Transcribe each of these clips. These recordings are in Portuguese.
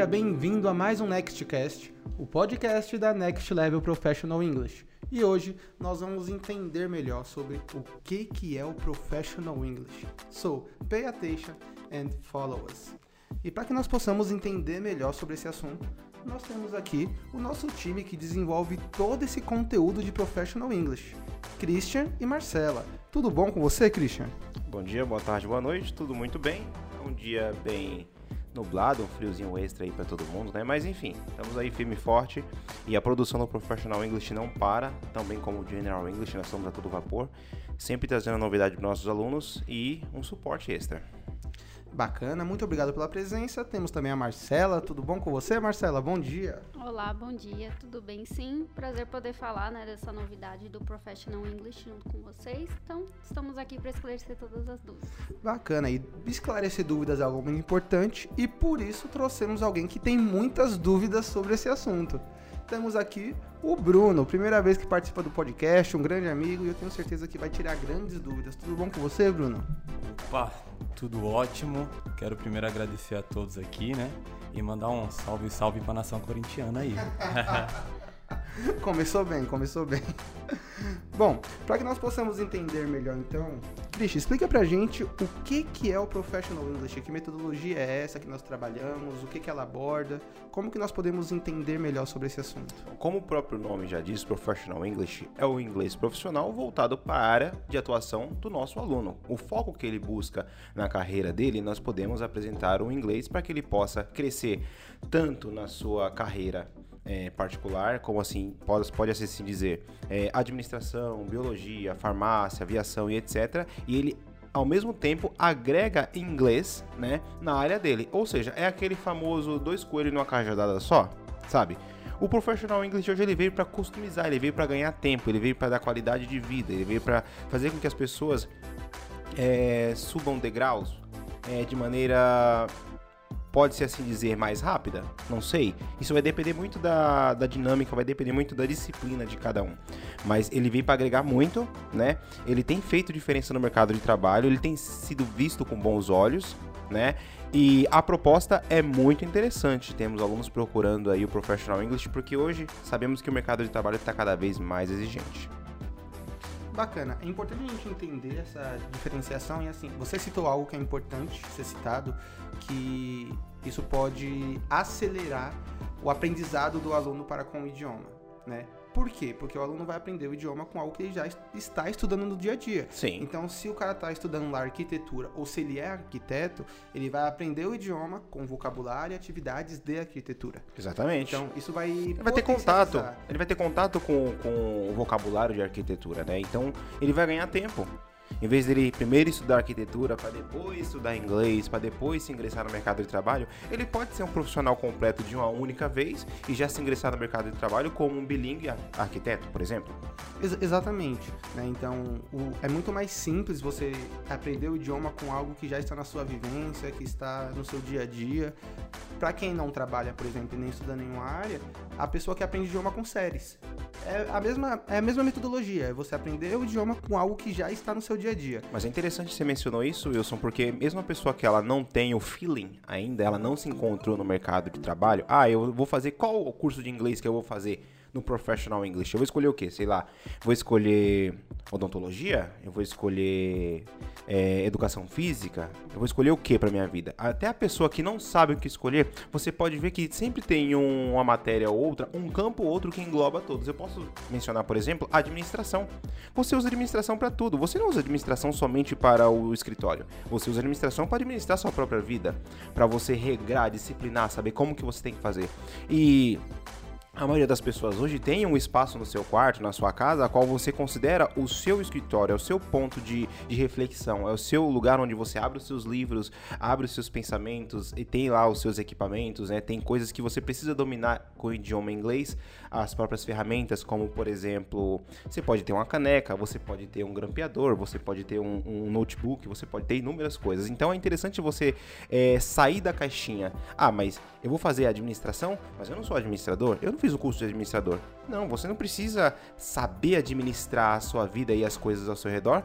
Seja bem-vindo a mais um Nextcast, o podcast da Next Level Professional English. E hoje nós vamos entender melhor sobre o que, que é o Professional English. So, pay attention and follow us. E para que nós possamos entender melhor sobre esse assunto, nós temos aqui o nosso time que desenvolve todo esse conteúdo de Professional English. Christian e Marcela. Tudo bom com você, Christian? Bom dia, boa tarde, boa noite, tudo muito bem. Um dia bem nublado, um friozinho extra aí para todo mundo, né? Mas enfim, estamos aí firme e forte e a produção do Professional English não para, também como o General English, nós estamos a todo vapor, sempre trazendo novidade para nossos alunos e um suporte extra. Bacana, muito obrigado pela presença. Temos também a Marcela. Tudo bom com você, Marcela? Bom dia. Olá, bom dia. Tudo bem? Sim, prazer poder falar né, dessa novidade do Professional English junto com vocês. Então, estamos aqui para esclarecer todas as dúvidas. Bacana, e esclarecer dúvidas é algo muito importante e por isso trouxemos alguém que tem muitas dúvidas sobre esse assunto. Temos aqui o Bruno, primeira vez que participa do podcast, um grande amigo e eu tenho certeza que vai tirar grandes dúvidas. Tudo bom com você, Bruno? Opa, tudo ótimo. Quero primeiro agradecer a todos aqui, né? E mandar um salve, salve pra nação corintiana aí. começou bem, começou bem. Bom, para que nós possamos entender melhor então, Cristian, explica pra gente o que, que é o Professional English, que metodologia é essa que nós trabalhamos, o que, que ela aborda, como que nós podemos entender melhor sobre esse assunto. Como o próprio nome já diz, Professional English é o inglês profissional voltado para a área de atuação do nosso aluno. O foco que ele busca na carreira dele, nós podemos apresentar o inglês para que ele possa crescer tanto na sua carreira é, particular, como assim, pode, pode assim dizer, é, administração, biologia, farmácia, aviação e etc. E ele ao mesmo tempo agrega inglês, né, na área dele. Ou seja, é aquele famoso dois coelhos numa cajadada só, sabe? O Professional English hoje ele veio para customizar, ele veio para ganhar tempo, ele veio para dar qualidade de vida, ele veio para fazer com que as pessoas é, subam degraus é, de maneira pode-se assim dizer, mais rápida? Não sei. Isso vai depender muito da, da dinâmica, vai depender muito da disciplina de cada um. Mas ele veio para agregar muito, né? Ele tem feito diferença no mercado de trabalho, ele tem sido visto com bons olhos, né? E a proposta é muito interessante. Temos alunos procurando aí o Professional English, porque hoje sabemos que o mercado de trabalho está cada vez mais exigente. Bacana. É importante a gente entender essa diferenciação e assim, você citou algo que é importante ser citado, que isso pode acelerar o aprendizado do aluno para com o idioma, né? Por quê? Porque o aluno vai aprender o idioma com algo que ele já está estudando no dia a dia. Sim. Então, se o cara está estudando lá arquitetura ou se ele é arquiteto, ele vai aprender o idioma com vocabulário e atividades de arquitetura. Exatamente. Então, isso vai. Ele vai ter contato. Ele vai ter contato com, com o vocabulário de arquitetura, né? Então, ele vai ganhar tempo. Em vez dele primeiro estudar arquitetura, para depois estudar inglês, para depois se ingressar no mercado de trabalho, ele pode ser um profissional completo de uma única vez e já se ingressar no mercado de trabalho como um bilingue arquiteto, por exemplo. Ex exatamente. Né? Então, o, é muito mais simples você aprender o idioma com algo que já está na sua vivência, que está no seu dia a dia. Para quem não trabalha, por exemplo, e nem estuda nenhuma área, a pessoa que aprende idioma com séries. É a mesma, é a mesma metodologia, é você aprender o idioma com algo que já está no seu dia a dia. Mas é interessante você mencionou isso, Wilson, porque mesmo a pessoa que ela não tem o feeling ainda, ela não se encontrou no mercado de trabalho, ah, eu vou fazer qual o curso de inglês que eu vou fazer? No Professional English? Eu vou escolher o quê? Sei lá, vou escolher odontologia? Eu vou escolher é, educação física? Eu vou escolher o que para minha vida? Até a pessoa que não sabe o que escolher, você pode ver que sempre tem um, uma matéria ou outra, um campo ou outro que engloba todos. Eu posso mencionar, por exemplo, administração. Você usa administração para tudo. Você não usa administração somente para o escritório. Você usa administração para administrar sua própria vida, para você regrar, disciplinar, saber como que você tem que fazer. E a maioria das pessoas hoje tem um espaço no seu quarto, na sua casa, a qual você considera o seu escritório, é o seu ponto de, de reflexão, é o seu lugar onde você abre os seus livros, abre os seus pensamentos e tem lá os seus equipamentos, né? Tem coisas que você precisa dominar com o idioma inglês, as próprias ferramentas, como por exemplo, você pode ter uma caneca, você pode ter um grampeador, você pode ter um, um notebook, você pode ter inúmeras coisas. Então é interessante você é, sair da caixinha. Ah, mas eu vou fazer administração, mas eu não sou administrador, eu não fiz fiz o curso de administrador. Não, você não precisa saber administrar a sua vida e as coisas ao seu redor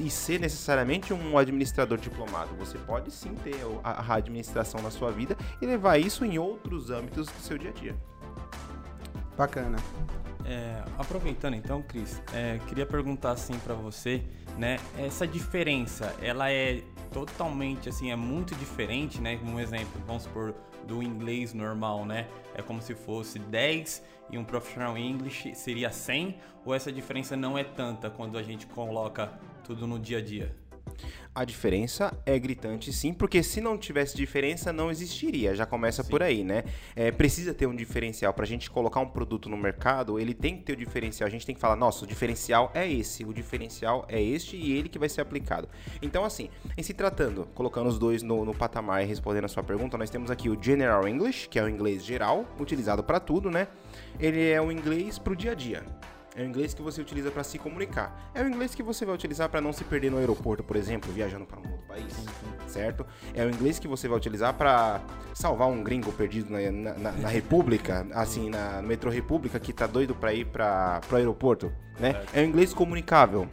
e ser necessariamente um administrador diplomado. Você pode sim ter a administração na sua vida e levar isso em outros âmbitos do seu dia a dia. Bacana. É, aproveitando então, Cris, é, queria perguntar assim para você, né? Essa diferença, ela é totalmente assim, é muito diferente, né? Um exemplo, vamos supor, do inglês normal, né? É como se fosse 10 e um professional English seria 100, ou essa diferença não é tanta quando a gente coloca tudo no dia a dia? A diferença é gritante sim, porque se não tivesse diferença, não existiria. Já começa sim. por aí, né? É, precisa ter um diferencial. Para a gente colocar um produto no mercado, ele tem que ter o diferencial. A gente tem que falar, nossa, o diferencial é esse, o diferencial é este e ele que vai ser aplicado. Então, assim, em se tratando, colocando os dois no, no patamar e respondendo a sua pergunta, nós temos aqui o General English, que é o inglês geral, utilizado para tudo, né? Ele é o inglês para o dia a dia. É o inglês que você utiliza para se comunicar. É o inglês que você vai utilizar para não se perder no aeroporto, por exemplo, viajando para um outro país, certo? É o inglês que você vai utilizar para salvar um gringo perdido na, na, na República, assim, na Metro República, que tá doido para ir para o aeroporto, né? É o inglês comunicável.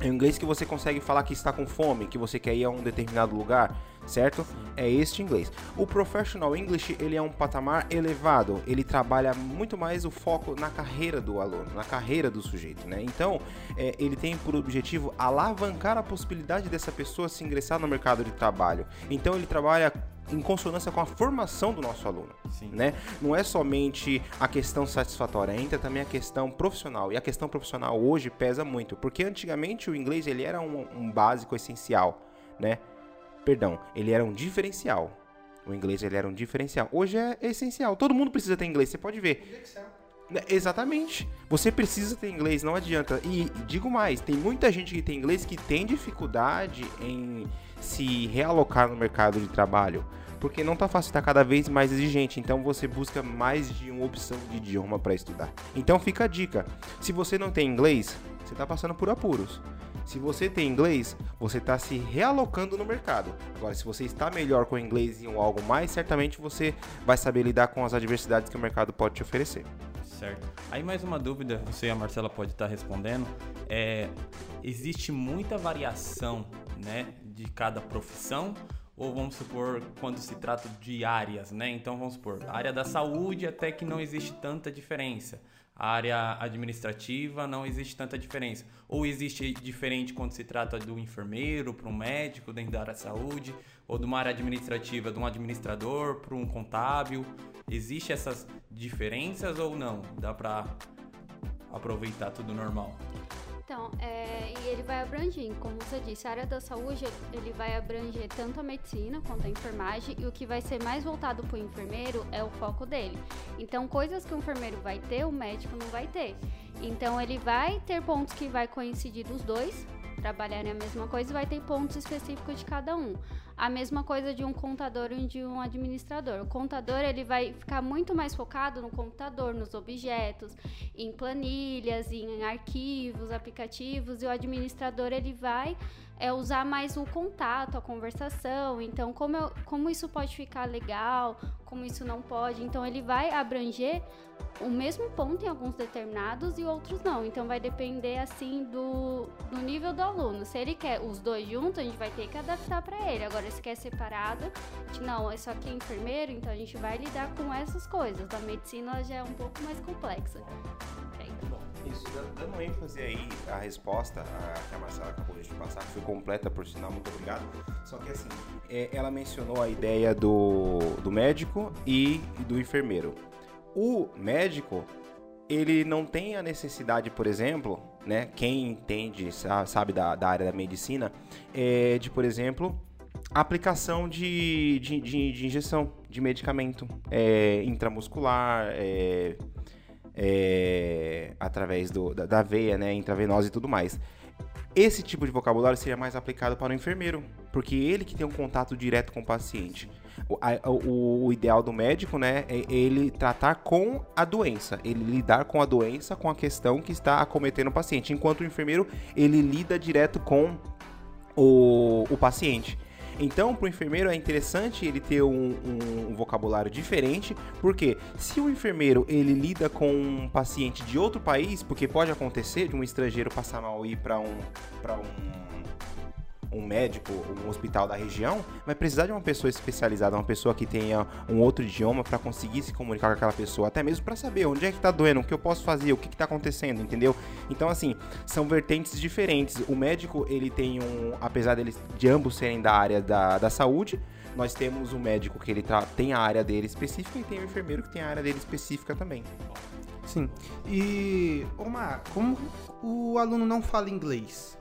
É o inglês que você consegue falar que está com fome, que você quer ir a um determinado lugar certo? Sim. É este inglês. O Professional English, ele é um patamar elevado, ele trabalha muito mais o foco na carreira do aluno, na carreira do sujeito, né? Então, é, ele tem por objetivo alavancar a possibilidade dessa pessoa se ingressar no mercado de trabalho. Então, ele trabalha em consonância com a formação do nosso aluno, Sim. né? Não é somente a questão satisfatória, entra também a questão profissional. E a questão profissional hoje pesa muito, porque antigamente o inglês ele era um, um básico essencial, né? Perdão, ele era um diferencial. O inglês ele era um diferencial. Hoje é essencial. Todo mundo precisa ter inglês, você pode ver. Né, exatamente. Você precisa ter inglês, não adianta. E digo mais, tem muita gente que tem inglês que tem dificuldade em se realocar no mercado de trabalho. Porque não tá fácil, tá cada vez mais exigente. Então você busca mais de uma opção de idioma para estudar. Então fica a dica. Se você não tem inglês, você tá passando por apuros. Se você tem inglês, você está se realocando no mercado. Agora, se você está melhor com inglês em algo mais, certamente você vai saber lidar com as adversidades que o mercado pode te oferecer. Certo. Aí mais uma dúvida, você e a Marcela pode estar respondendo. É, existe muita variação, né, de cada profissão ou vamos supor quando se trata de áreas, né? Então vamos supor, área da saúde até que não existe tanta diferença a área administrativa não existe tanta diferença. Ou existe diferente quando se trata do enfermeiro para um médico dentro da área da saúde, ou de uma área administrativa de um administrador para um contábil. Existem essas diferenças ou não? Dá para aproveitar tudo normal? Então, é, e ele vai abranger, como você disse, a área da saúde, ele vai abranger tanto a medicina quanto a enfermagem, e o que vai ser mais voltado para o enfermeiro é o foco dele. Então, coisas que o enfermeiro vai ter, o médico não vai ter. Então, ele vai ter pontos que vai coincidir dos dois, trabalharem a mesma coisa, vai ter pontos específicos de cada um. A mesma coisa de um contador e de um administrador. O contador ele vai ficar muito mais focado no computador, nos objetos, em planilhas, em arquivos, aplicativos, e o administrador ele vai é usar mais o contato, a conversação. Então, como, eu, como isso pode ficar legal, como isso não pode. Então, ele vai abranger o mesmo ponto em alguns determinados e outros não. Então, vai depender, assim, do, do nível do aluno. Se ele quer os dois juntos, a gente vai ter que adaptar para ele. Agora, se quer separado, gente, não, é só que é enfermeiro, então a gente vai lidar com essas coisas. A medicina já é um pouco mais complexa. Isso, dando ênfase aí à resposta a, que a Marcela acabou de passar, que foi completa, por sinal, muito obrigado. Só que assim, é, ela mencionou a ideia do, do médico e do enfermeiro. O médico, ele não tem a necessidade, por exemplo, né, quem entende, sabe da, da área da medicina, é de, por exemplo, aplicação de, de, de, de injeção de medicamento é, intramuscular, é, é, através do, da, da, veia, né, intravenosa e tudo mais. Esse tipo de vocabulário seria mais aplicado para o enfermeiro, porque ele que tem um contato direto com o paciente. O, a, o, o, ideal do médico, né, é ele tratar com a doença, ele lidar com a doença, com a questão que está acometendo o paciente, enquanto o enfermeiro ele lida direto com o, o paciente. Então, para o enfermeiro é interessante ele ter um, um, um, vocabulário diferente, porque se o enfermeiro ele lida com um paciente de outro país, porque pode acontecer de um estrangeiro passar mal e ir para um, um um médico, um hospital da região, vai precisar de uma pessoa especializada, uma pessoa que tenha um outro idioma para conseguir se comunicar com aquela pessoa, até mesmo para saber onde é que tá doendo, o que eu posso fazer, o que que tá acontecendo, entendeu? Então assim, são vertentes diferentes. O médico, ele tem um, apesar deles de ambos serem da área da, da saúde, nós temos o médico que ele tá, tem a área dele específica e tem o enfermeiro que tem a área dele específica também. Sim. E, Omar, como o aluno não fala inglês,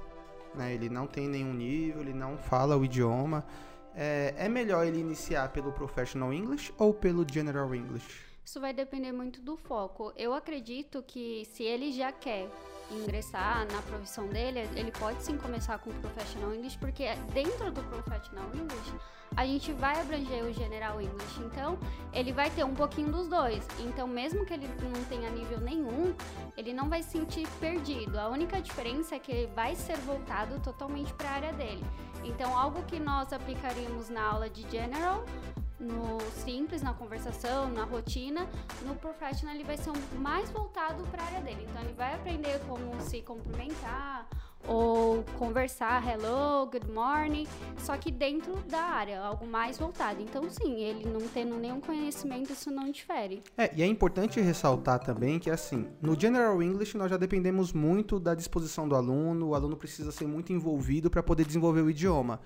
né? Ele não tem nenhum nível, ele não fala o idioma. É, é melhor ele iniciar pelo Professional English ou pelo General English? Isso vai depender muito do foco. Eu acredito que se ele já quer ingressar na profissão dele, ele pode sim começar com o Professional English, porque dentro do Professional English a gente vai abranger o General English. Então, ele vai ter um pouquinho dos dois. Então, mesmo que ele não tenha nível nenhum, ele não vai se sentir perdido. A única diferença é que ele vai ser voltado totalmente para a área dele. Então, algo que nós aplicaríamos na aula de General no simples, na conversação, na rotina, no professional ele vai ser mais voltado para a área dele. Então ele vai aprender como se cumprimentar, ou conversar hello, good morning, só que dentro da área, algo mais voltado. Então, sim, ele não tendo nenhum conhecimento, isso não difere. É, e é importante ressaltar também que, assim, no General English nós já dependemos muito da disposição do aluno, o aluno precisa ser muito envolvido para poder desenvolver o idioma.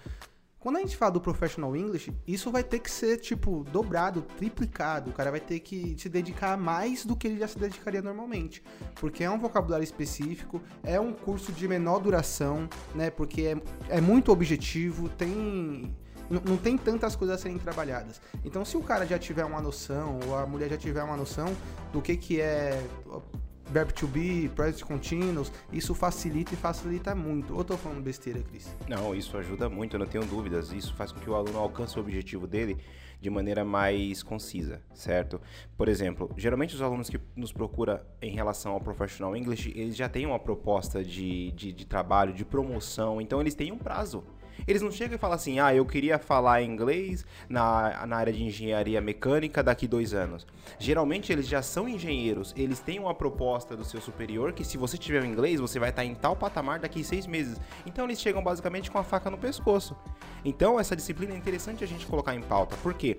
Quando a gente fala do professional English, isso vai ter que ser, tipo, dobrado, triplicado. O cara vai ter que se dedicar mais do que ele já se dedicaria normalmente. Porque é um vocabulário específico, é um curso de menor duração, né? Porque é, é muito objetivo, tem. Não tem tantas coisas a serem trabalhadas. Então, se o cara já tiver uma noção, ou a mulher já tiver uma noção do que, que é verb to be, present continuous, isso facilita e facilita muito. Ou tô falando besteira, Cris? Não, isso ajuda muito, eu não tenho dúvidas. Isso faz com que o aluno alcance o objetivo dele de maneira mais concisa, certo? Por exemplo, geralmente os alunos que nos procuram em relação ao Professional English, eles já têm uma proposta de, de, de trabalho, de promoção, então eles têm um prazo. Eles não chegam e falam assim, ah, eu queria falar inglês na, na área de engenharia mecânica daqui dois anos. Geralmente eles já são engenheiros, eles têm uma proposta do seu superior que se você tiver o inglês, você vai estar em tal patamar daqui seis meses. Então eles chegam basicamente com a faca no pescoço. Então essa disciplina é interessante a gente colocar em pauta, porque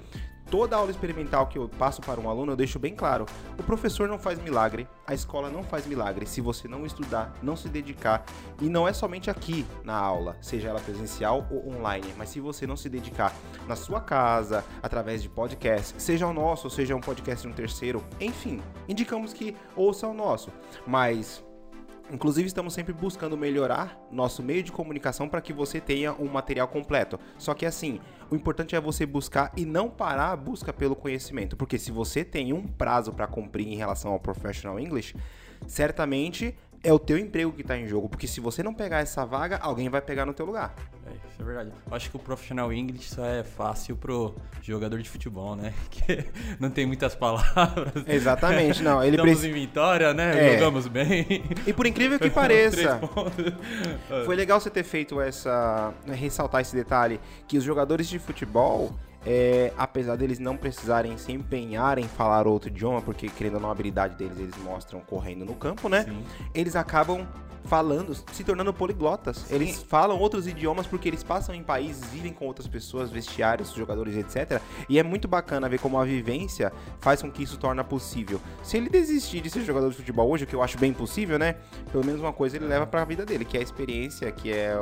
toda aula experimental que eu passo para um aluno, eu deixo bem claro: o professor não faz milagre, a escola não faz milagre se você não estudar, não se dedicar. E não é somente aqui na aula, seja ela presencial ou online, mas se você não se dedicar na sua casa, através de podcast, seja o nosso, seja um podcast de um terceiro, enfim, indicamos que ouça o nosso. Mas Inclusive, estamos sempre buscando melhorar nosso meio de comunicação para que você tenha um material completo. Só que assim, o importante é você buscar e não parar a busca pelo conhecimento, porque se você tem um prazo para cumprir em relação ao professional English, certamente é o teu emprego que está em jogo, porque se você não pegar essa vaga, alguém vai pegar no teu lugar. É, isso é verdade. Eu acho que o profissional English só é fácil pro jogador de futebol, né? Que não tem muitas palavras. Exatamente, não. Ele Estamos em vitória, né? É. Jogamos bem. E por incrível que pareça, foi legal você ter feito essa... ressaltar esse detalhe, que os jogadores de futebol é, apesar deles não precisarem se empenhar em falar outro idioma, porque querendo ou não a habilidade deles eles mostram correndo no campo, né? Sim. Eles acabam falando, se tornando poliglotas. Sim. Eles falam outros idiomas porque eles passam em países, vivem com outras pessoas, vestiários, jogadores, etc. E é muito bacana ver como a vivência faz com que isso torna possível. Se ele desistir de ser jogador de futebol hoje, o que eu acho bem possível, né? Pelo menos uma coisa ele leva para a vida dele, que é a experiência, que é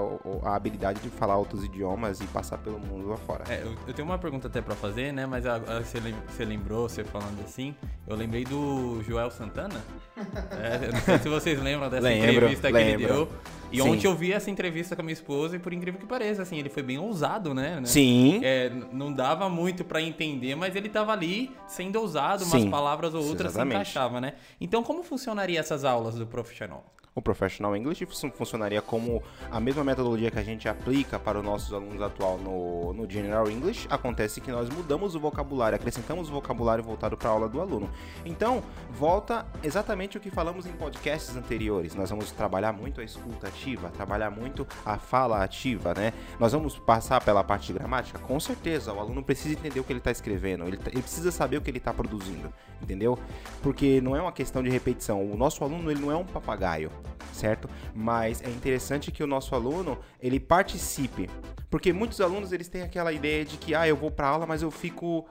a habilidade de falar outros idiomas e passar pelo mundo lá fora. É, eu tenho uma pergunta até para fazer, né? Mas você lembrou, você falando assim, eu lembrei do Joel Santana. É, não sei se vocês lembram dessa Lembro. entrevista que ele deu. E Sim. ontem eu vi essa entrevista com a minha esposa e por incrível que pareça, assim, ele foi bem ousado, né? Sim. É, não dava muito para entender, mas ele tava ali sendo ousado, umas Sim. palavras ou outras Exatamente. se encaixava, né? Então como funcionaria essas aulas do profissional? O Professional English funcionaria como a mesma metodologia que a gente aplica para os nossos alunos atual no, no General English. Acontece que nós mudamos o vocabulário, acrescentamos o vocabulário voltado para a aula do aluno. Então, volta exatamente o que falamos em podcasts anteriores. Nós vamos trabalhar muito a escuta ativa, trabalhar muito a fala ativa, né? Nós vamos passar pela parte de gramática? Com certeza, o aluno precisa entender o que ele está escrevendo, ele, ele precisa saber o que ele está produzindo, entendeu? Porque não é uma questão de repetição. O nosso aluno ele não é um papagaio certo? Mas é interessante que o nosso aluno ele participe, porque muitos alunos eles têm aquela ideia de que ah, eu vou para aula, mas eu fico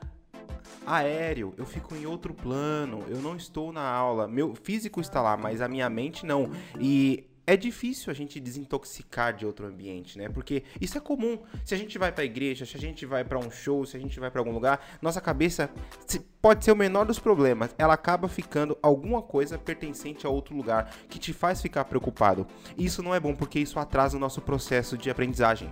aéreo, eu fico em outro plano, eu não estou na aula, meu físico está lá, mas a minha mente não. E é difícil a gente desintoxicar de outro ambiente, né? Porque isso é comum. Se a gente vai para a igreja, se a gente vai para um show, se a gente vai para algum lugar, nossa cabeça pode ser o menor dos problemas. Ela acaba ficando alguma coisa pertencente a outro lugar que te faz ficar preocupado. E isso não é bom porque isso atrasa o nosso processo de aprendizagem.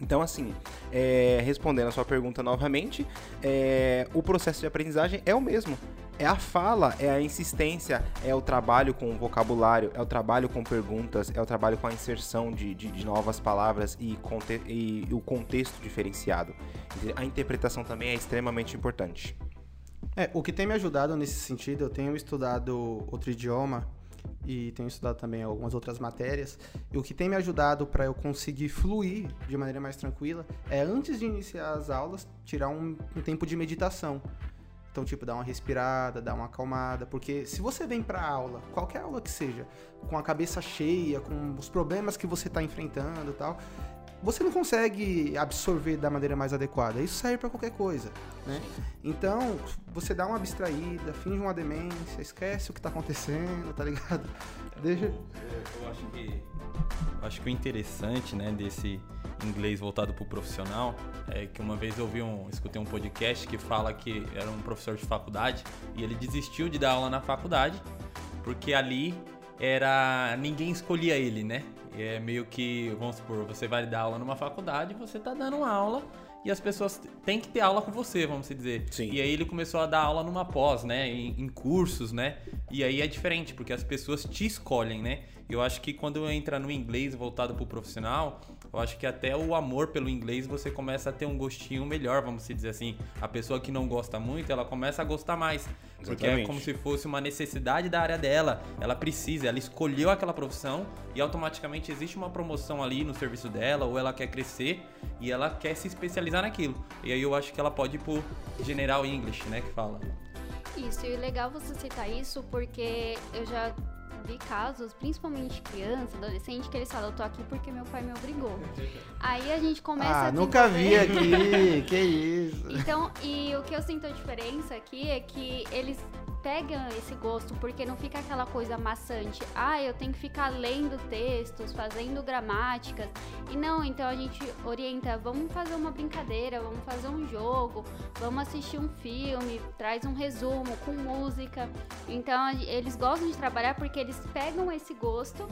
Então, assim, é, respondendo a sua pergunta novamente, é, o processo de aprendizagem é o mesmo. É a fala, é a insistência, é o trabalho com o vocabulário, é o trabalho com perguntas, é o trabalho com a inserção de, de, de novas palavras e, conte e o contexto diferenciado. A interpretação também é extremamente importante. É, o que tem me ajudado nesse sentido, eu tenho estudado outro idioma e tenho estudado também algumas outras matérias. E o que tem me ajudado para eu conseguir fluir de maneira mais tranquila é antes de iniciar as aulas, tirar um, um tempo de meditação. Então, tipo, dar uma respirada, dar uma acalmada, porque se você vem para aula, qualquer aula que seja, com a cabeça cheia, com os problemas que você está enfrentando e tal, você não consegue absorver da maneira mais adequada. Isso serve para qualquer coisa, né? Então, você dá uma abstraída, finge uma demência, esquece o que tá acontecendo, tá ligado? Deixa... Eu, eu, acho que acho que o interessante, né, desse inglês voltado para o profissional é que uma vez eu um, escutei um podcast que fala que era um professor de faculdade e ele desistiu de dar aula na faculdade porque ali era ninguém escolhia ele, né? É meio que, vamos supor, você vai dar aula numa faculdade, você tá dando uma aula e as pessoas têm que ter aula com você, vamos dizer. Sim. E aí ele começou a dar aula numa pós, né? Em, em, cursos, né? E aí é diferente, porque as pessoas te escolhem, né? Eu acho que quando entra no inglês voltado pro profissional, eu acho que até o amor pelo inglês você começa a ter um gostinho melhor, vamos dizer assim. A pessoa que não gosta muito, ela começa a gostar mais. Porque é como se fosse uma necessidade da área dela. Ela precisa, ela escolheu aquela profissão e automaticamente existe uma promoção ali no serviço dela, ou ela quer crescer e ela quer se especializar naquilo. E aí eu acho que ela pode ir pro General English, né, que fala. Isso, e é legal você citar isso porque eu já vi casos, principalmente criança, adolescente, que eles falam, eu tô aqui porque meu pai me obrigou. Aí a gente começa ah, a nunca vi aqui, que isso. Então, e o que eu sinto a diferença aqui é que eles pegam esse gosto porque não fica aquela coisa maçante. Ah, eu tenho que ficar lendo textos, fazendo gramáticas. E não, então a gente orienta, vamos fazer uma brincadeira, vamos fazer um jogo, vamos assistir um filme, traz um resumo com música. Então eles gostam de trabalhar porque eles pegam esse gosto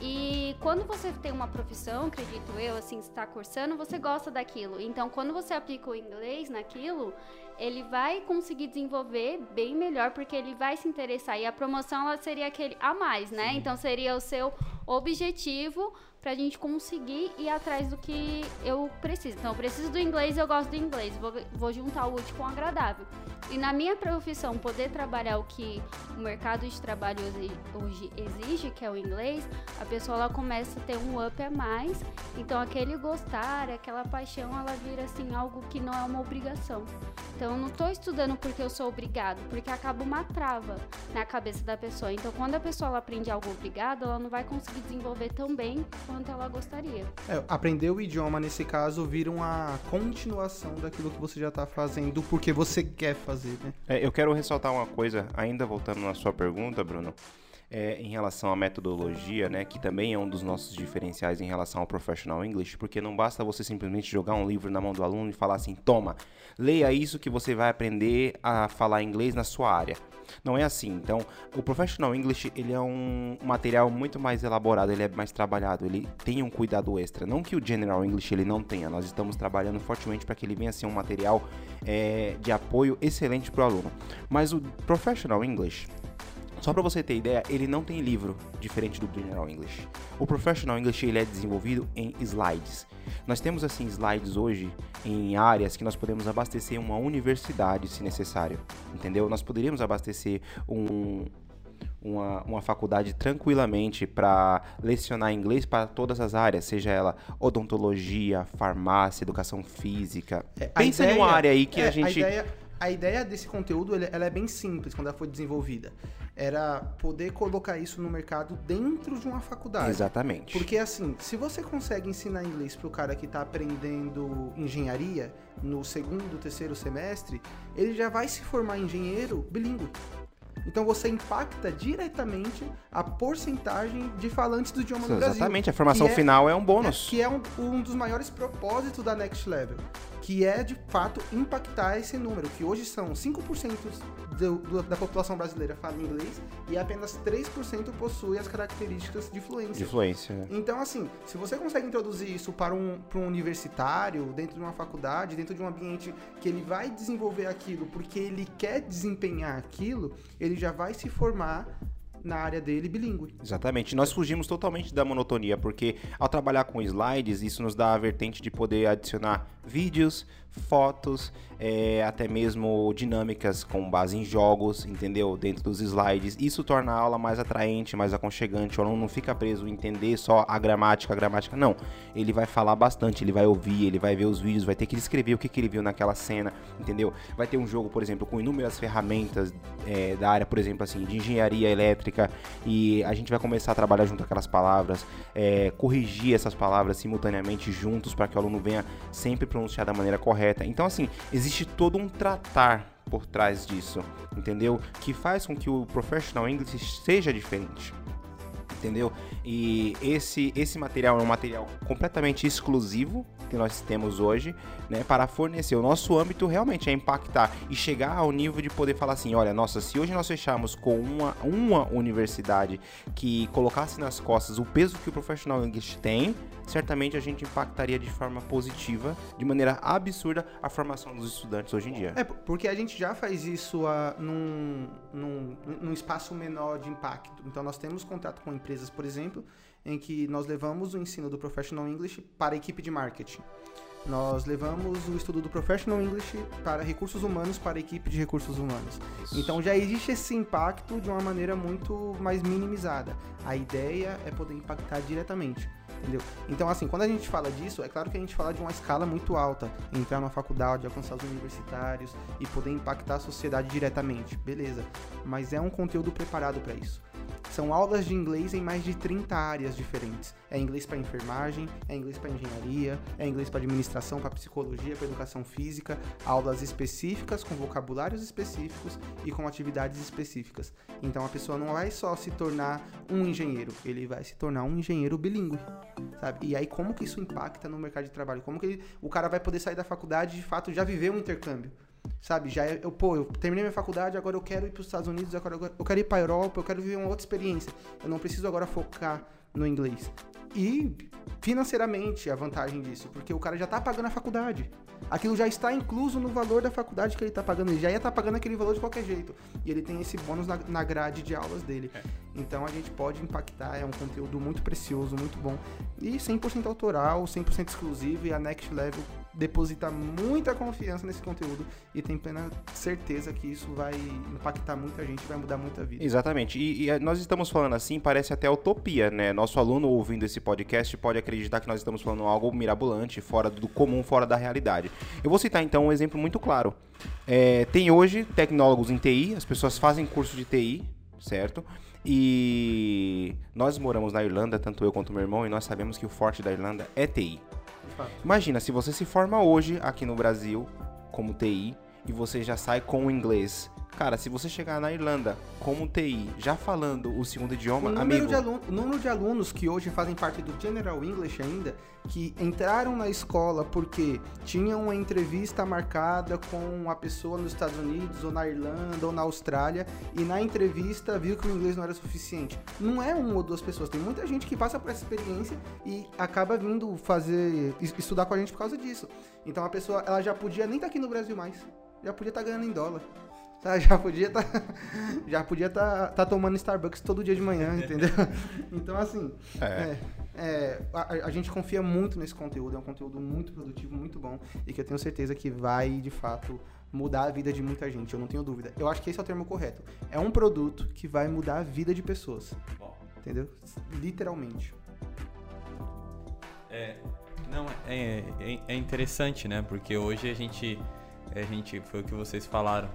e quando você tem uma profissão, acredito eu, assim, está cursando, você gosta daquilo. Então quando você aplica o inglês naquilo, ele vai conseguir desenvolver bem melhor porque ele vai se interessar e a promoção ela seria aquele a mais, né? Sim. Então seria o seu objetivo para a gente conseguir ir atrás do que eu preciso. Então, eu preciso do inglês, eu gosto do inglês. Vou, vou juntar o útil com o agradável. E na minha profissão, poder trabalhar o que o mercado de trabalho hoje exige, que é o inglês, a pessoa ela começa a ter um up a mais. Então, aquele gostar, aquela paixão, ela vira assim algo que não é uma obrigação. Então, eu não estou estudando porque eu sou obrigado, porque acaba uma trava na cabeça da pessoa. Então, quando a pessoa aprende algo obrigado, ela não vai conseguir desenvolver tão bem quanto ela gostaria. É, aprender o idioma, nesse caso, vira uma continuação daquilo que você já está fazendo porque você quer fazer, né? É, eu quero ressaltar uma coisa, ainda voltando na sua pergunta, Bruno. É, em relação à metodologia, né, que também é um dos nossos diferenciais em relação ao Professional English, porque não basta você simplesmente jogar um livro na mão do aluno e falar assim, toma, leia isso que você vai aprender a falar inglês na sua área. Não é assim. Então, o Professional English, ele é um material muito mais elaborado, ele é mais trabalhado, ele tem um cuidado extra. Não que o General English ele não tenha, nós estamos trabalhando fortemente para que ele venha ser um material é, de apoio excelente para o aluno. Mas o Professional English, Só para você ter ideia, ele não tem livro, diferente do General English. O Professional English ele é desenvolvido em slides. Nós temos assim slides hoje em áreas que nós podemos abastecer uma universidade se necessário, entendeu? Nós poderíamos abastecer um, uma, uma faculdade tranquilamente para lecionar inglês para todas as áreas, seja ela odontologia, farmácia, educação física. É, Pensa ideia- numa área aí que é, a gente. ideia, a ideia desse conteúdo ela é bem simples quando ela foi desenvolvida. Era poder colocar isso no mercado dentro de uma faculdade. Exatamente. Porque assim, se você consegue ensinar inglês pro cara que tá aprendendo engenharia no segundo, terceiro semestre, ele já vai se formar engenheiro bilíngue. Então você impacta diretamente a porcentagem de falantes do idioma no Brasil. Exatamente, a formação é- final é um bônus. que é um, um dos maiores propósitos da Next Level, que é de fato impactar esse número, que hoje são 5% do- do- da população brasileira fala inglês e apenas 3% possui as características de fluência. De influência. né? Então, assim, se você consegue introduzir isso para um, para um universitário, dentro de uma faculdade, dentro de um ambiente que ele vai desenvolver aquilo porque ele quer desempenhar aquilo, ele já vai se formar na área dele bilíngue. Exatamente. Nós fugimos totalmente da monotonia, porque ao trabalhar com slides, isso nos dá a vertente de poder adicionar vídeos, fotos, é, até mesmo dinâmicas com base em jogos, entendeu? Dentro dos slides. Isso torna a aula mais atraente, mais aconchegante. O aluno não fica preso em entender só a gramática, a gramática. Não. Ele vai falar bastante, ele vai ouvir, ele vai ver os vídeos, vai ter que descrever o que, que ele viu naquela cena, entendeu? Vai ter um jogo, por exemplo, com inúmeras ferramentas é, da área, por exemplo, assim, de engenharia elétrica, e a gente vai começar a trabalhar junto aquelas palavras, é, corrigir essas palavras simultaneamente juntos para que o aluno venha sempre pronunciar da maneira correta. Então, assim, existe todo um tratar por trás disso, entendeu? Que faz com que o professional English seja diferente. Entendeu? E esse, esse material é um material completamente exclusivo que nós temos hoje, né, para fornecer. O nosso âmbito realmente é impactar e chegar ao nível de poder falar assim, olha, nossa, se hoje nós fecharmos com uma, uma universidade que colocasse nas costas o peso que o Professional English tem, certamente a gente impactaria de forma positiva, de maneira absurda, a formação dos estudantes hoje em dia. É, porque a gente já faz isso ah, num, num, num espaço menor de impacto. Então, nós temos contato com empresas, por exemplo, em que nós levamos o ensino do Professional English para a equipe de marketing. Nós levamos o estudo do Professional English para recursos humanos para a equipe de recursos humanos. Então já existe esse impacto de uma maneira muito mais minimizada. A ideia é poder impactar diretamente. Entendeu? Então, assim, quando a gente fala disso, é claro que a gente fala de uma escala muito alta. Entrar na faculdade, alcançar os universitários e poder impactar a sociedade diretamente. Beleza. Mas é um conteúdo preparado para isso. São aulas de inglês em mais de 30 áreas diferentes. É inglês para enfermagem, é inglês para engenharia, é inglês para administração, para psicologia, para educação física, aulas específicas com vocabulários específicos e com atividades específicas. Então a pessoa não vai só se tornar um engenheiro, ele vai se tornar um engenheiro bilíngue, sabe? E aí como que isso impacta no mercado de trabalho? Como que ele- o cara vai poder sair da faculdade e de fato já viver um intercâmbio? Sabe, já é- eu, pô, eu terminei minha faculdade, agora eu quero ir para os Estados Unidos, agora eu- quero ir para Europa, eu quero viver uma outra experiência. Eu não preciso agora focar no inglês. E financeiramente a vantagem disso, porque o cara já tá pagando a faculdade. Aquilo já está incluso no valor da faculdade que ele tá pagando, ele já ia estar pagando aquele valor de qualquer jeito. E ele tem esse bônus na, na grade de aulas dele. Então a gente pode impactar, é um conteúdo muito precioso, muito bom. E 100% autoral, 100% exclusivo, e a Next Level deposita muita confiança nesse conteúdo e tem plena certeza que isso vai impactar muita gente, vai mudar muita vida. Exatamente. E, e, eh, nós estamos falando assim, parece até utopia, né? Nosso aluno ouvindo esse podcast pode acreditar que nós estamos falando algo mirabolante, fora do comum, fora da realidade. Eu vou citar então um exemplo muito claro. É, tem hoje tecnólogos em TI, as pessoas fazem curso de TI, certo? E nós moramos na Irlanda, tanto eu quanto meu irmão, e nós sabemos que o forte da Irlanda é TI. Imagina, se você se forma hoje aqui no Brasil como TI e você já sai com o inglês. Cara, se você chegar na Irlanda como TI, já falando o segundo O idioma, número, amigo, de alu- o número de alunos que hoje fazem parte do General English ainda, que entraram na escola porque tinham uma entrevista marcada com uma pessoa nos Estados Unidos, ou na Irlanda, ou na Austrália, e na entrevista viu que o inglês não era suficiente. Não é uma ou duas pessoas, tem muita gente que passa por essa experiência e acaba vindo fazer, es- estudar com a gente por causa disso. Então a pessoa, ela já podia nem estar aqui no Brasil mais, já podia estar ganhando em dólar. Tá, já podia tá, já podia tá, tá tomando Starbucks todo dia de manhã, entendeu? Então, assim, É. é, é, a, a gente confia muito nesse conteúdo, é um conteúdo muito produtivo, muito bom, e que eu tenho certeza que vai, de fato, mudar a vida de muita gente, eu não tenho dúvida. Eu acho que esse é o termo correto. É um produto que vai mudar a vida de pessoas, Bom, entendeu? Literalmente. É, não, é, é, é interessante, né? Porque hoje a gente, a gente, foi o que vocês falaram,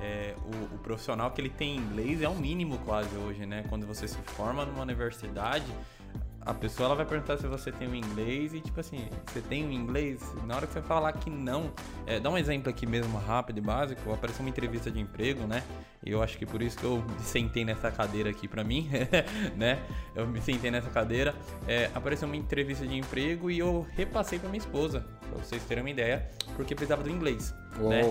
é, o, o profissional que ele tem inglês é o mínimo quase hoje, né? Quando você se forma numa universidade, a pessoa ela vai perguntar se você tem o inglês e tipo assim, você tem o inglês? Na hora que você falar que não, é, dá um exemplo aqui mesmo rápido e básico, apareceu uma entrevista de emprego, né? E eu acho que por isso que eu sentei nessa cadeira aqui pra mim, né? Eu me sentei nessa cadeira, é, apareceu uma entrevista de emprego e eu repassei pra minha esposa, pra vocês terem uma ideia, porque precisava do inglês, né?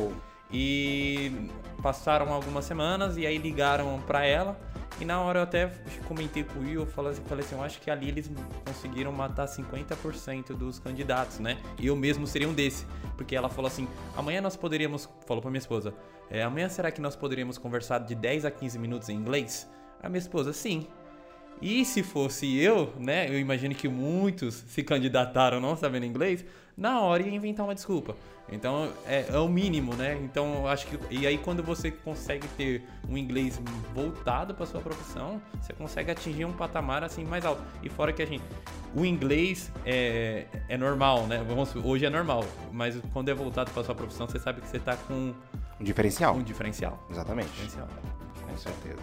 E passaram algumas semanas e aí ligaram pra ela. E na hora eu até comentei com o Will, falei assim, eu acho que ali eles conseguiram matar 50% dos candidatos, né? E eu mesmo seria um desse. Porque ela falou assim, amanhã nós poderíamos, falou pra minha esposa, é, amanhã será que nós poderíamos conversar de 10 a 15 minutos em inglês? A minha esposa, sim. E se fosse eu, né? Eu imagino que muitos se candidataram não sabendo inglês, na hora ia inventar uma desculpa. Então é, é o mínimo, né? Então eu acho que. E aí quando você consegue ter um inglês voltado para sua profissão, você consegue atingir um patamar assim mais alto. E fora que a gente. O inglês é, é normal, né? Vamos, hoje é normal. Mas quando é voltado para sua profissão, você sabe que você tá com Um diferencial. um diferencial. Exatamente. Diferencial. Com certeza.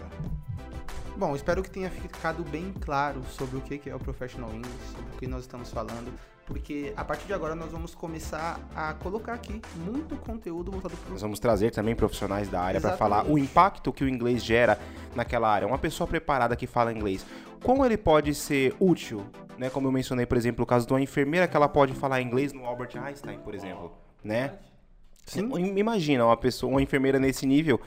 Bom, espero que tenha ficado bem claro sobre o que é o Professional English, sobre o que nós estamos falando, porque a partir de agora nós vamos começar a colocar aqui muito conteúdo voltado para Nós vamos trazer também profissionais da área para falar o impacto que o inglês gera naquela área. Uma pessoa preparada que fala inglês, como ele pode ser útil, né? Como eu mencionei, por exemplo, o caso de uma enfermeira que ela pode falar inglês no Albert Einstein, por exemplo, né? Sim. Imagina uma pessoa, uma enfermeira nesse nível.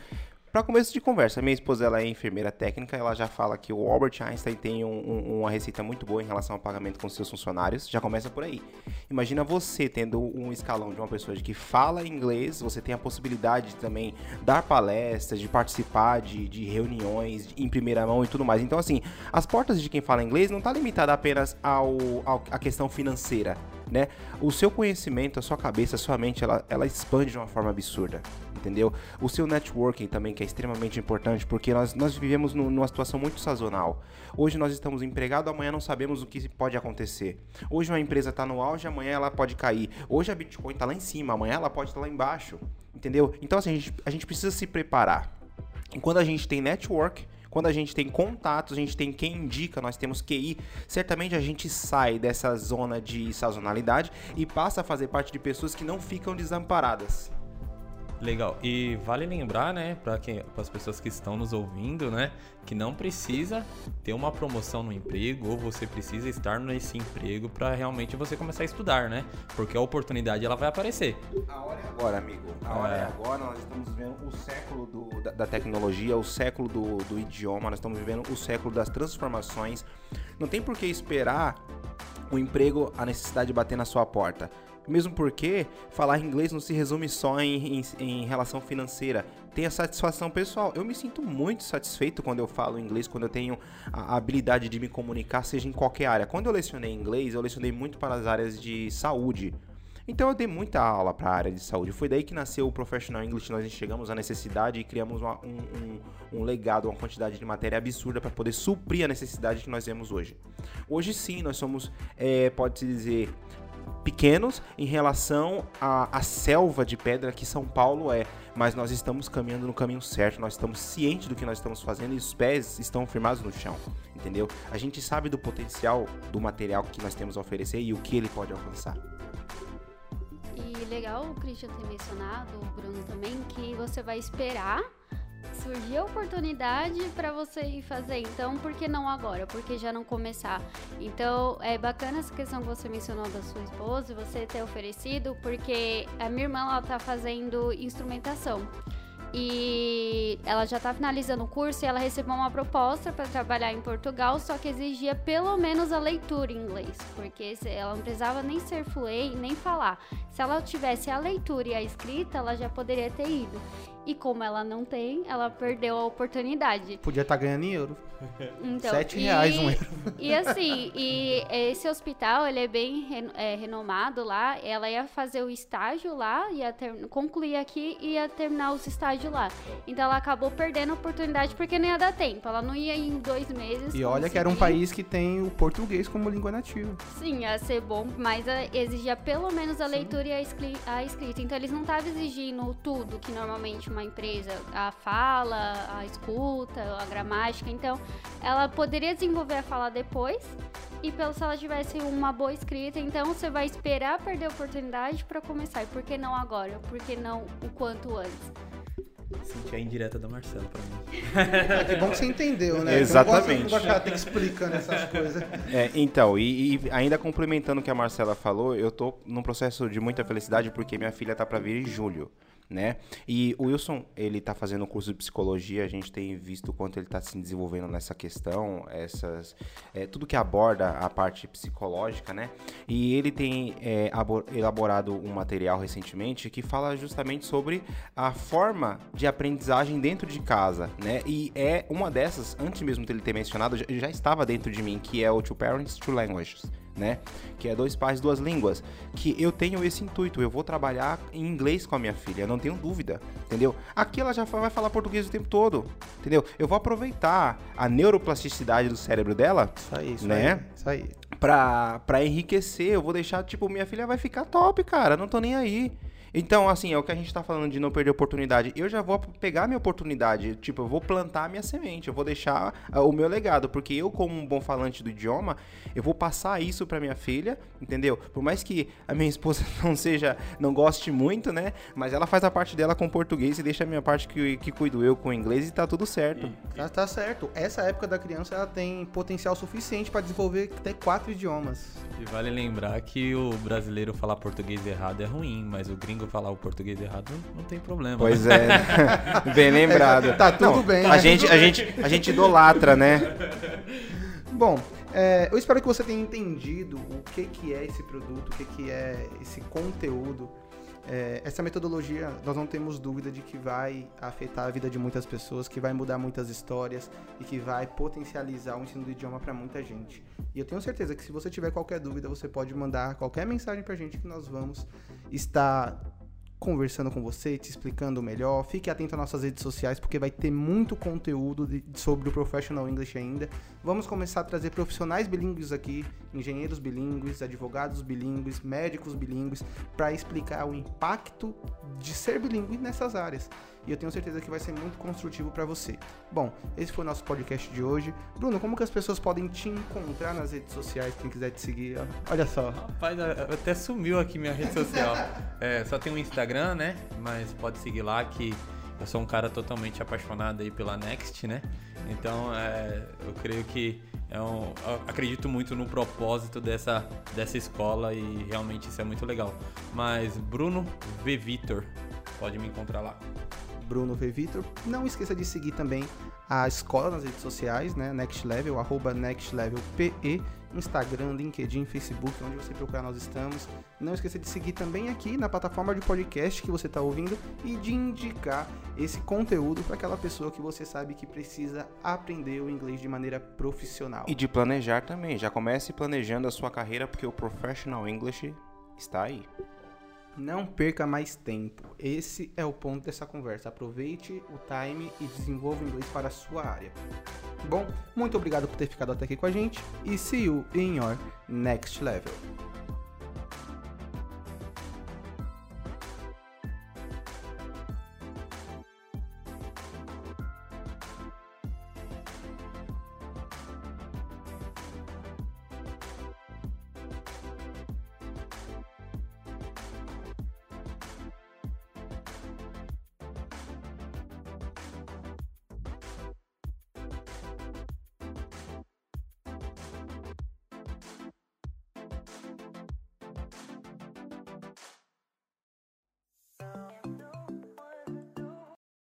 Para começo de conversa, minha esposa ela é enfermeira técnica, ela já fala que o Albert Einstein tem um- um- uma receita muito boa em relação ao pagamento com seus funcionários. Já começa por aí. Imagina você tendo um escalão de uma pessoa que fala inglês, você tem a possibilidade de também dar palestras, de participar de, de reuniões em primeira mão e tudo mais. Então, assim, as portas de quem fala inglês não tá limitada apenas ao, ao à questão financeira, né? O seu conhecimento, a sua cabeça, a sua mente, ela, ela expande de uma forma absurda, entendeu? O seu networking também, que é extremamente importante, porque nós, nós vivemos nu- numa situação muito sazonal. Hoje nós estamos empregados, amanhã não sabemos o que pode acontecer. Hoje uma empresa está no auge, amanhã ela pode cair. Hoje a Bitcoin está lá em cima, amanhã ela pode estar lá embaixo, entendeu? Então assim, a gente, a gente precisa se preparar. E quando a gente tem network, quando a gente tem contatos, a gente tem quem indica, nós temos QI, certamente a gente sai dessa zona de sazonalidade e passa a fazer parte de pessoas que não ficam desamparadas. Legal. E vale lembrar, né, para as pessoas que estão nos ouvindo, né, que não precisa ter uma promoção no emprego ou você precisa estar nesse emprego para realmente você começar a estudar, né? Porque a oportunidade ela vai aparecer. A hora é agora, amigo. A hora é, É. agora. Nós estamos vivendo o século do- da, da tecnologia, o século do, do idioma, nós estamos vivendo o século das transformações. Não tem por que esperar o emprego, a necessidade de bater na sua porta. Mesmo porque falar inglês não se resume só em, em, em relação financeira. Tem a satisfação pessoal. Eu me sinto muito satisfeito quando eu falo inglês, quando eu tenho a habilidade de me comunicar, seja em qualquer área. Quando eu lecionei inglês, eu lecionei muito para as áreas de saúde. Então eu dei muita aula para a área de saúde. Foi daí que nasceu o Professional English. Nós enxergamos a necessidade e criamos uma- um, um- um legado, uma quantidade de matéria absurda para poder suprir a necessidade que nós vemos hoje. Hoje sim, nós somos, é, pode-se dizer, pequenos em relação à, à selva de pedra que São Paulo é, mas nós estamos caminhando no caminho certo, nós estamos cientes do que nós estamos fazendo e os pés estão firmados no chão, entendeu? A gente sabe do potencial do material que nós temos a oferecer e o que ele pode alcançar. E legal o Christian ter mencionado, o Bruno também, que você vai esperar surgir a oportunidade para você ir fazer. Então, por que não agora? Por que já não começar? Então, é bacana essa questão que você mencionou da sua esposa, você ter oferecido, porque a minha irmã ela tá fazendo instrumentação. E ela já tá finalizando o curso e ela recebeu uma proposta para trabalhar em Portugal, só que exigia pelo menos a leitura em inglês, porque ela não precisava nem ser fluente, nem falar. Se ela tivesse a leitura e a escrita, ela já poderia ter ido. E como ela não tem, ela perdeu a oportunidade. Podia estar ganhando em euro. Então, Sete e- reais um euro. E assim, e esse hospital, ele é bem é, renomado lá. Ela ia fazer o estágio lá, ia ter- concluir aqui e ia terminar os estágios lá. Então ela acabou perdendo a oportunidade porque não ia dar tempo. Ela não ia em dois meses. E olha que era um país que tem o português como língua nativa. Sim, ia ser bom, mas eh, exigia pelo menos a leitura e a escrita. Então eles não estavam exigindo tudo que normalmente uma empresa, a fala, a escuta, a gramática. Então ela poderia desenvolver a fala depois. E pelo se ela tivesse uma boa escrita, então você vai esperar perder a oportunidade para começar. E por que não agora? Por que não o quanto antes? Senti a indireta da Marcela pra mim. É que bom que você entendeu, né? Exatamente. Eu gosto, eu que explicando essas coisas. É, então, e, e ainda complementando o que a Marcela falou, eu tô num processo de muita felicidade porque minha filha tá pra vir em julho, né? E o Wilson, ele tá fazendo um curso de psicologia, a gente tem visto o quanto ele tá se desenvolvendo nessa questão, essas, é, tudo que aborda a parte psicológica, né? E ele tem é, abo- elaborado um material recentemente que fala justamente sobre a forma de aprendizagem dentro de casa, né? E é uma dessas, antes mesmo dele ter mencionado, já, já estava dentro de mim, que é o Two Parents, Two Languages, né? Que é dois pais, duas línguas. Que eu tenho esse intuito, eu vou trabalhar em inglês com a minha filha, não tenho dúvida, entendeu? Aqui ela já vai falar português o tempo todo, entendeu? Eu vou aproveitar a neuroplasticidade do cérebro dela Isso aí, isso Né? aí. Isso aí. pra, pra enriquecer. Eu vou deixar, tipo, minha filha vai ficar top, cara. Não tô nem aí. Então, assim, é o que a gente tá falando de não perder oportunidade. Eu já vou pegar minha oportunidade, tipo, eu vou plantar a minha semente, eu vou deixar ah, o meu legado, porque eu, como um bom falante do idioma, eu vou passar isso pra minha filha, entendeu? Por mais que a minha esposa não seja, não goste muito, né? Mas ela faz a parte dela com português e deixa a minha parte que, que cuido eu com inglês e tá tudo certo. Tá, tá certo. Essa época da criança ela tem potencial suficiente para desenvolver até quatro idiomas. E vale lembrar que o brasileiro falar português errado é ruim, mas o gringo falar o português errado não, não tem problema. Pois é, bem lembrado. Tá tudo bem, A né? gente, a gente, a gente idolatra, né? Bom, é, eu espero que você tenha entendido o que, que é esse produto, o que, que é esse conteúdo. É, essa metodologia, nós não temos dúvida de que vai afetar a vida de muitas pessoas, que vai mudar muitas histórias e que vai potencializar o ensino do idioma para muita gente. E eu tenho certeza que se você tiver qualquer dúvida, você pode mandar qualquer mensagem pra gente que nós vamos estar conversando com você, te explicando melhor. Fique atento às nossas redes sociais porque vai ter muito conteúdo de- sobre o Professional English ainda. Vamos começar a trazer profissionais bilíngues aqui, engenheiros bilíngues, advogados bilíngues, médicos bilíngues, para explicar o impacto de ser bilíngue nessas áreas. E eu tenho certeza que vai ser muito construtivo para você. Bom, esse foi o nosso podcast de hoje. Bruno, como que as pessoas podem te encontrar nas redes sociais, quem quiser te seguir? Olha só. Rapaz, até sumiu aqui minha rede social. É, só tem o Instagram, né? Mas pode seguir lá que eu sou um cara totalmente apaixonado aí pela Next, né? Então, é, eu creio que é um, acredito muito no propósito dessa, dessa escola e realmente isso é muito legal. Mas Bruno V Vitor, pode me encontrar lá. Bruno V. Vitor. Não esqueça de seguir também a escola nas redes sociais, né? Next Level, arroba Next Level PE, Instagram, LinkedIn, Facebook, onde você procurar nós estamos. Não esqueça de seguir também aqui na plataforma de podcast que você está ouvindo e de indicar esse conteúdo para aquela pessoa que você sabe que precisa aprender o inglês de maneira profissional. E de planejar também. Já comece planejando a sua carreira, porque o Professional English está aí. Não perca mais tempo. Esse é o ponto dessa conversa. Aproveite o time e desenvolva o inglês para a sua área. Bom, muito obrigado por ter ficado até aqui com a gente e see you in your next level.